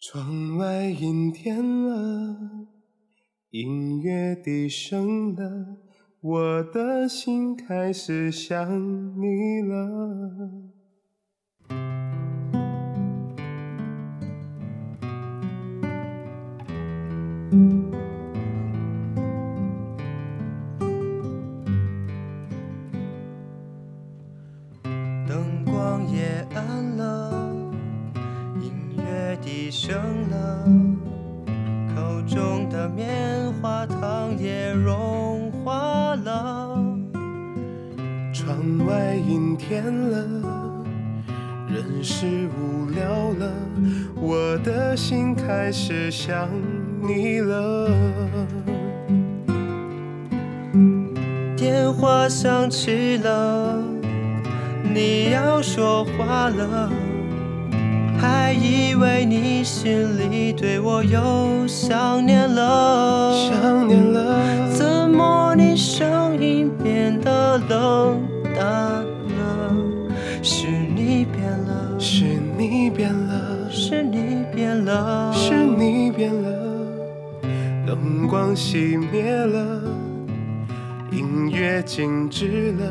窗外阴天了，音乐低声了，我的心开始想你了。灯光也暗，乐低声了，口中的棉花糖也融化了。窗外阴天了，人是无聊了，我的心开始想你了。电话响起了，你要说话了，你心里对我又想念了。想念了，怎么你声音变得冷淡了？是你变了，是你变了，是你变了，是你变了，灯光熄灭了，音乐静止了，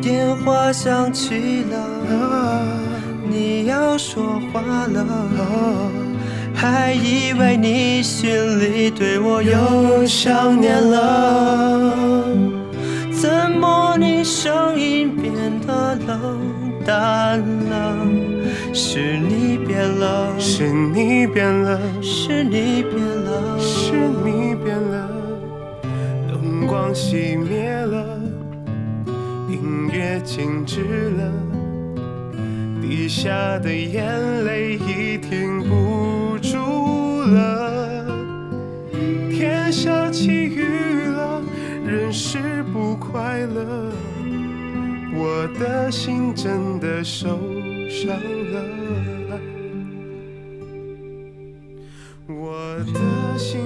电话响起了，你要说话了。还以为你心里对我又想念了，怎么你声音变得冷淡了？是你变了，是你变了，是你变了，是你变了，灯光熄灭了，音乐静止了，滴下的眼泪已停不住了，天下起雨了，人是不快乐，我的心真的受伤了。我的心